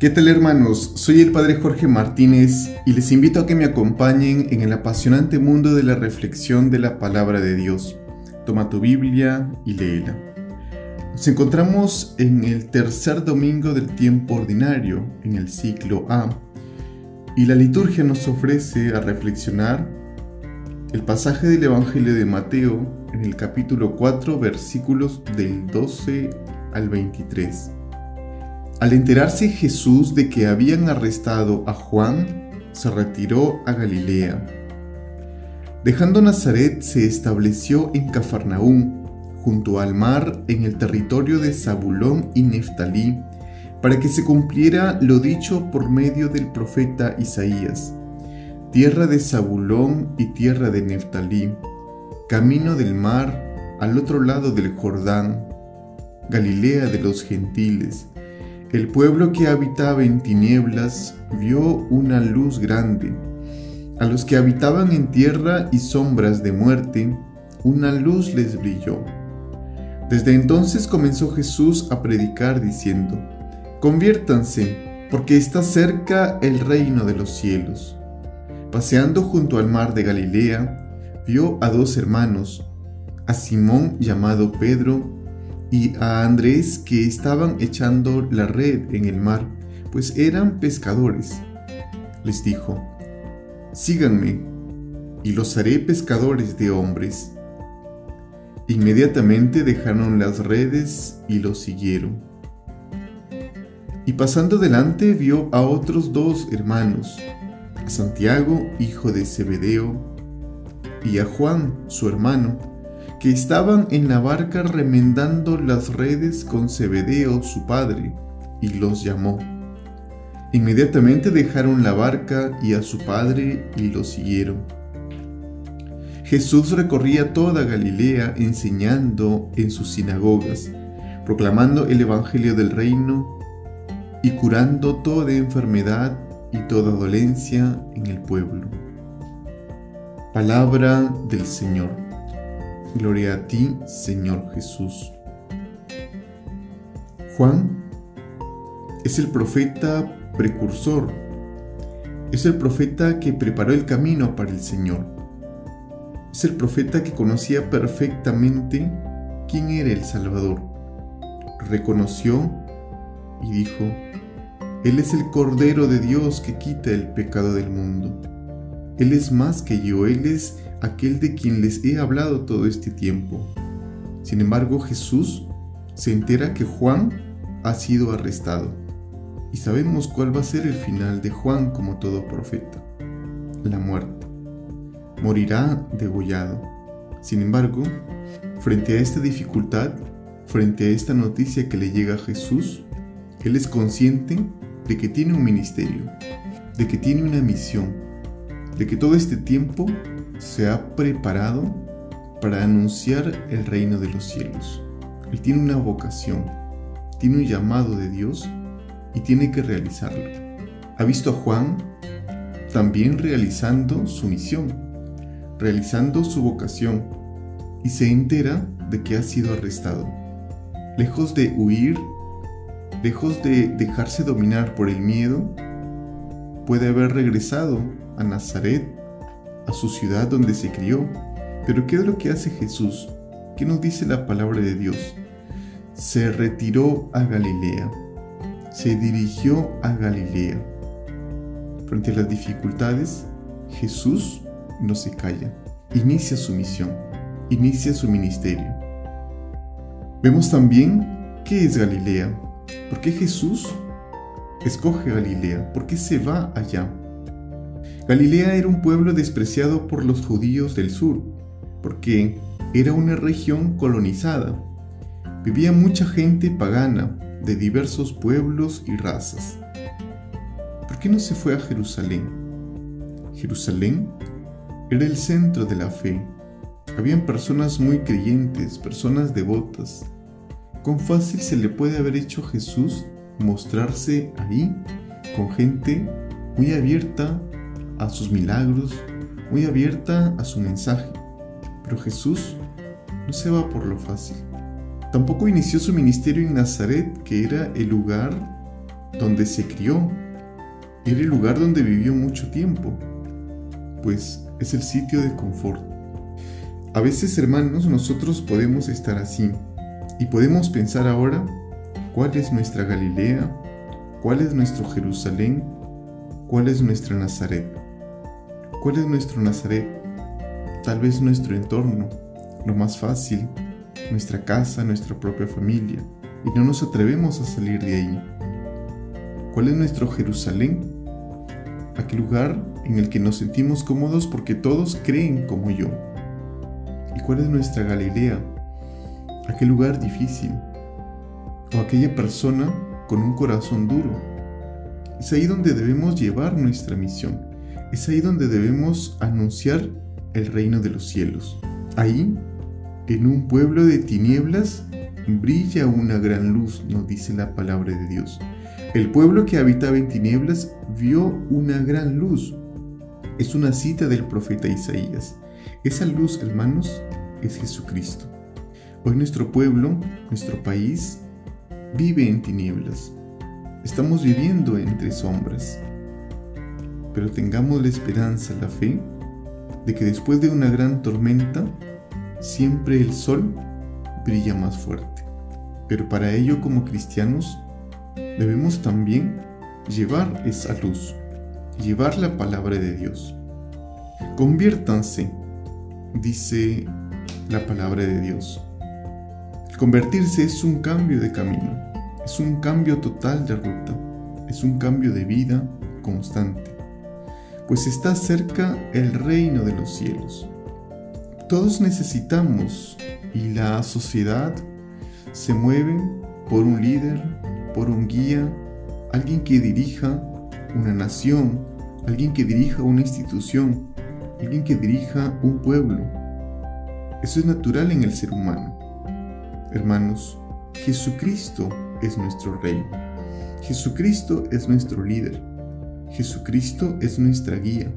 ¿Qué tal hermanos? Soy el Padre Jorge Martínez y les invito a que me acompañen en el apasionante mundo de la reflexión de la palabra de Dios. Toma tu Biblia y léela. Nos encontramos en el tercer domingo del tiempo ordinario, en el ciclo A, y la liturgia nos ofrece a reflexionar el pasaje del Evangelio de Mateo en el capítulo 4 versículos del 12 al 23. Al enterarse Jesús de que habían arrestado a Juan, se retiró a Galilea. Dejando Nazaret, se estableció en Cafarnaúm, junto al mar, en el territorio de Zabulón y Neftalí, para que se cumpliera lo dicho por medio del profeta Isaías, tierra de Zabulón y tierra de Neftalí, camino del mar al otro lado del Jordán, Galilea de los gentiles el pueblo que habitaba en tinieblas vio una luz grande. A los que habitaban en tierra y sombras de muerte, una luz les brilló. Desde entonces comenzó Jesús a predicar diciendo, Conviértanse, porque está cerca el reino de los cielos. Paseando junto al mar de Galilea, vio a dos hermanos, a Simón llamado Pedro y a Andrés que estaban echando la red en el mar, pues eran pescadores. Les dijo, Síganme, y los haré pescadores de hombres. Inmediatamente dejaron las redes y los siguieron. Y pasando delante vio a otros dos hermanos, a Santiago, hijo de Zebedeo, y a Juan, su hermano, que estaban en la barca remendando las redes con Zebedeo su padre, y los llamó. Inmediatamente dejaron la barca y a su padre y lo siguieron. Jesús recorría toda Galilea enseñando en sus sinagogas, proclamando el Evangelio del reino y curando toda enfermedad y toda dolencia en el pueblo. Palabra del Señor. Gloria a ti, Señor Jesús. Juan es el profeta precursor, es el profeta que preparó el camino para el Señor, es el profeta que conocía perfectamente quién era el Salvador. Reconoció y dijo, Él es el Cordero de Dios que quita el pecado del mundo. Él es más que yo, Él es aquel de quien les he hablado todo este tiempo. Sin embargo, Jesús se entera que Juan ha sido arrestado. Y sabemos cuál va a ser el final de Juan como todo profeta. La muerte. Morirá degollado. Sin embargo, frente a esta dificultad, frente a esta noticia que le llega a Jesús, Él es consciente de que tiene un ministerio, de que tiene una misión, de que todo este tiempo se ha preparado para anunciar el reino de los cielos. Él tiene una vocación, tiene un llamado de Dios y tiene que realizarlo. Ha visto a Juan también realizando su misión, realizando su vocación y se entera de que ha sido arrestado. Lejos de huir, lejos de dejarse dominar por el miedo, puede haber regresado a Nazaret a su ciudad donde se crió. Pero ¿qué es lo que hace Jesús? ¿Qué nos dice la palabra de Dios? Se retiró a Galilea, se dirigió a Galilea. Frente a las dificultades, Jesús no se calla, inicia su misión, inicia su ministerio. Vemos también qué es Galilea, por qué Jesús escoge Galilea, por qué se va allá. Galilea era un pueblo despreciado por los judíos del sur, porque era una región colonizada. Vivía mucha gente pagana de diversos pueblos y razas. ¿Por qué no se fue a Jerusalén? Jerusalén era el centro de la fe. Habían personas muy creyentes, personas devotas. ¿Cuán fácil se le puede haber hecho a Jesús mostrarse ahí con gente muy abierta a sus milagros, muy abierta a su mensaje. Pero Jesús no se va por lo fácil. Tampoco inició su ministerio en Nazaret, que era el lugar donde se crió, era el lugar donde vivió mucho tiempo, pues es el sitio de confort. A veces, hermanos, nosotros podemos estar así y podemos pensar ahora cuál es nuestra Galilea, cuál es nuestro Jerusalén, cuál es nuestra Nazaret. ¿Cuál es nuestro Nazaret? Tal vez nuestro entorno, lo más fácil, nuestra casa, nuestra propia familia, y no nos atrevemos a salir de ahí. ¿Cuál es nuestro Jerusalén? Aquel lugar en el que nos sentimos cómodos porque todos creen como yo. ¿Y cuál es nuestra Galilea? Aquel lugar difícil. O aquella persona con un corazón duro. Es ahí donde debemos llevar nuestra misión. Es ahí donde debemos anunciar el reino de los cielos. Ahí, en un pueblo de tinieblas, brilla una gran luz, nos dice la palabra de Dios. El pueblo que habitaba en tinieblas vio una gran luz. Es una cita del profeta Isaías. Esa luz, hermanos, es Jesucristo. Hoy nuestro pueblo, nuestro país, vive en tinieblas. Estamos viviendo entre sombras. Pero tengamos la esperanza, la fe, de que después de una gran tormenta, siempre el sol brilla más fuerte. Pero para ello como cristianos debemos también llevar esa luz, llevar la palabra de Dios. Conviértanse, dice la palabra de Dios. Convertirse es un cambio de camino, es un cambio total de ruta, es un cambio de vida constante, pues está cerca el reino de los cielos. Todos necesitamos y la sociedad se mueve por un líder, por un guía, alguien que dirija una nación, alguien que dirija una institución, alguien que dirija un pueblo. Eso es natural en el ser humano. Hermanos, Jesucristo es nuestro Rey. Jesucristo es nuestro líder. Jesucristo es nuestra guía.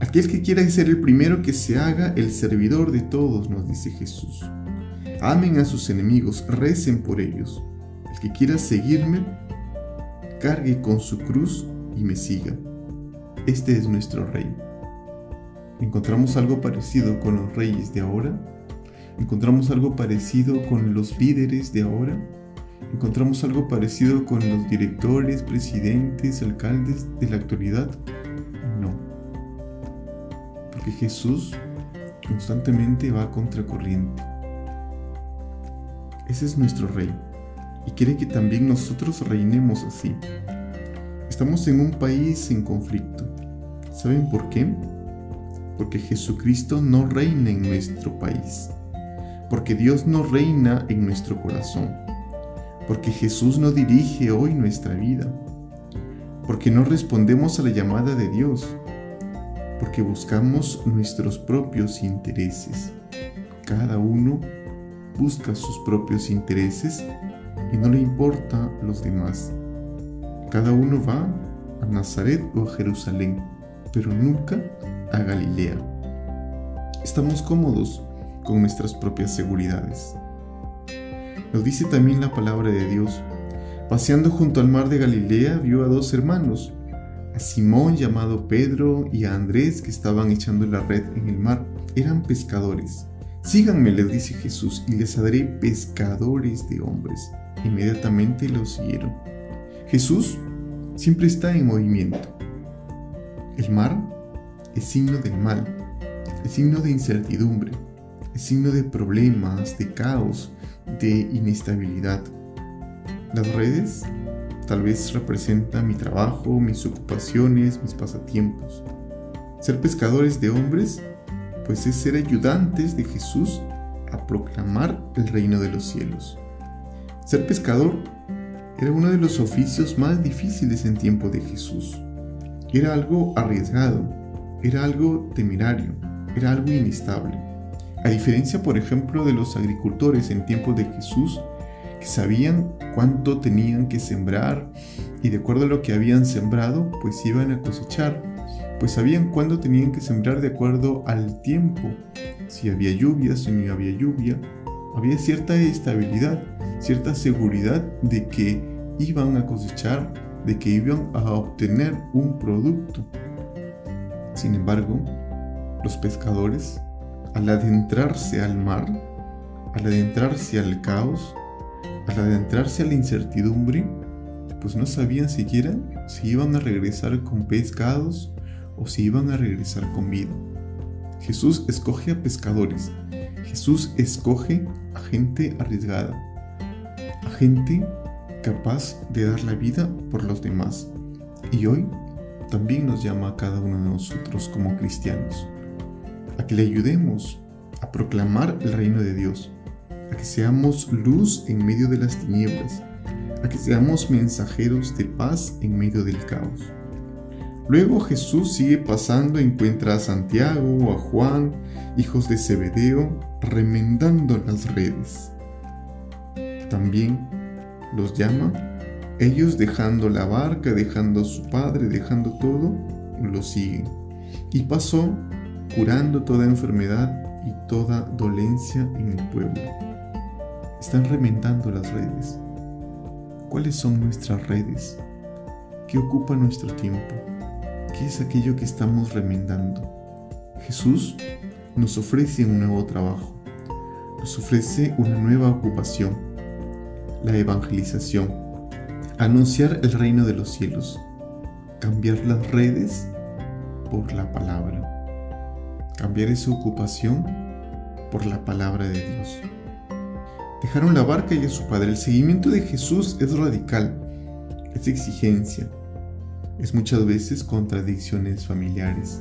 Aquel que quiera ser el primero que se haga el servidor de todos, nos dice Jesús. Amen a sus enemigos, recen por ellos. El que quiera seguirme, cargue con su cruz y me siga. Este es nuestro Rey. ¿Encontramos algo parecido con los reyes de ahora? ¿Encontramos algo parecido con los líderes de ahora? ¿Encontramos algo parecido con los directores, presidentes, alcaldes de la actualidad? No. Porque Jesús constantemente va a contracorriente. Ese es nuestro rey y quiere que también nosotros reinemos así. Estamos en un país en conflicto. ¿Saben por qué? Porque Jesucristo no reina en nuestro país. Porque Dios no reina en nuestro corazón. Porque Jesús no dirige hoy nuestra vida. Porque no respondemos a la llamada de Dios. Porque buscamos nuestros propios intereses. Cada uno busca sus propios intereses y no le importa los demás. Cada uno va a Nazaret o a Jerusalén, pero nunca a Galilea. Estamos cómodos con nuestras propias seguridades. Nos dice también la palabra de Dios. Paseando junto al mar de Galilea vio a dos hermanos, a Simón llamado Pedro y a Andrés que estaban echando la red en el mar. Eran pescadores. Síganme, les dice Jesús, y les haré pescadores de hombres. Inmediatamente los siguieron. Jesús siempre está en movimiento. El mar es signo del mal, es signo de incertidumbre, es signo de problemas, de caos, de inestabilidad. Las redes tal vez representan mi trabajo, mis ocupaciones, mis pasatiempos. Ser pescadores de hombres pues es ser ayudantes de Jesús a proclamar el reino de los cielos. Ser pescador era uno de los oficios más difíciles en tiempo de Jesús. Era algo arriesgado, era algo temerario, era algo inestable. A diferencia, por ejemplo, de los agricultores en tiempos de Jesús, que sabían cuánto tenían que sembrar y de acuerdo a lo que habían sembrado, pues iban a cosechar pues sabían cuándo tenían que sembrar de acuerdo al tiempo. Si había lluvia, si no había lluvia. Había cierta estabilidad, cierta seguridad de que iban a cosechar, de que iban a obtener un producto. Sin embargo, los pescadores, al adentrarse al mar, al adentrarse al caos, al adentrarse a la incertidumbre, pues no sabían siquiera si iban a regresar con pescados o si iban a regresar con vida. Jesús escoge a pescadores, Jesús escoge a gente arriesgada, a gente capaz de dar la vida por los demás. Y hoy también nos llama a cada uno de nosotros como cristianos, a que le ayudemos a proclamar el reino de Dios, a que seamos luz en medio de las tinieblas, a que seamos mensajeros de paz en medio del caos. Luego Jesús sigue pasando, encuentra a Santiago, a Juan, hijos de Zebedeo, remendando las redes. También los llama, ellos dejando la barca, dejando a su padre, dejando todo, lo siguen. Y pasó curando toda enfermedad y toda dolencia en el pueblo. Están remendando las redes. ¿Cuáles son nuestras redes? ¿Qué ocupa nuestro tiempo? ¿Qué es aquello que estamos remendando? Jesús nos ofrece un nuevo trabajo, nos ofrece una nueva ocupación, la evangelización, anunciar el reino de los cielos, cambiar las redes por la palabra, cambiar esa ocupación por la palabra de Dios. Dejaron la barca y a su padre. El seguimiento de Jesús es radical, es exigencia, es muchas veces contradicciones familiares.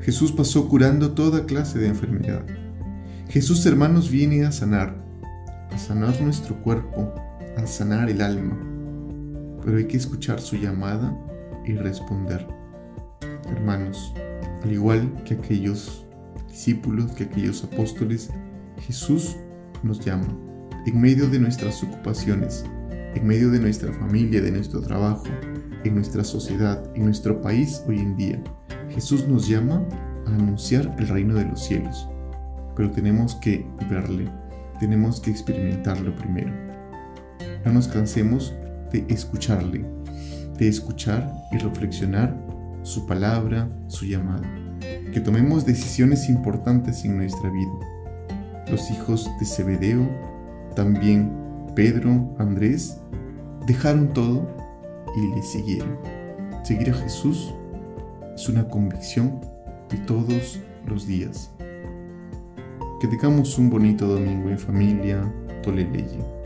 Jesús pasó curando toda clase de enfermedad. Jesús, hermanos, viene a sanar, a sanar nuestro cuerpo, a sanar el alma. Pero hay que escuchar su llamada y responder. Hermanos, al igual que aquellos discípulos, que aquellos apóstoles, Jesús nos llama en medio de nuestras ocupaciones, en medio de nuestra familia, de nuestro trabajo, en nuestra sociedad, en nuestro país hoy en día. Jesús nos llama a anunciar el reino de los cielos, pero tenemos que verle, tenemos que experimentarlo primero. No nos cansemos de escucharle, de escuchar y reflexionar su palabra, su llamada. Que tomemos decisiones importantes en nuestra vida. Los hijos de Zebedeo, también Pedro, Andrés, dejaron todo y le siguieron. Seguir a Jesús es una convicción de todos los días. Que tengamos un bonito domingo en familia, Toleleye.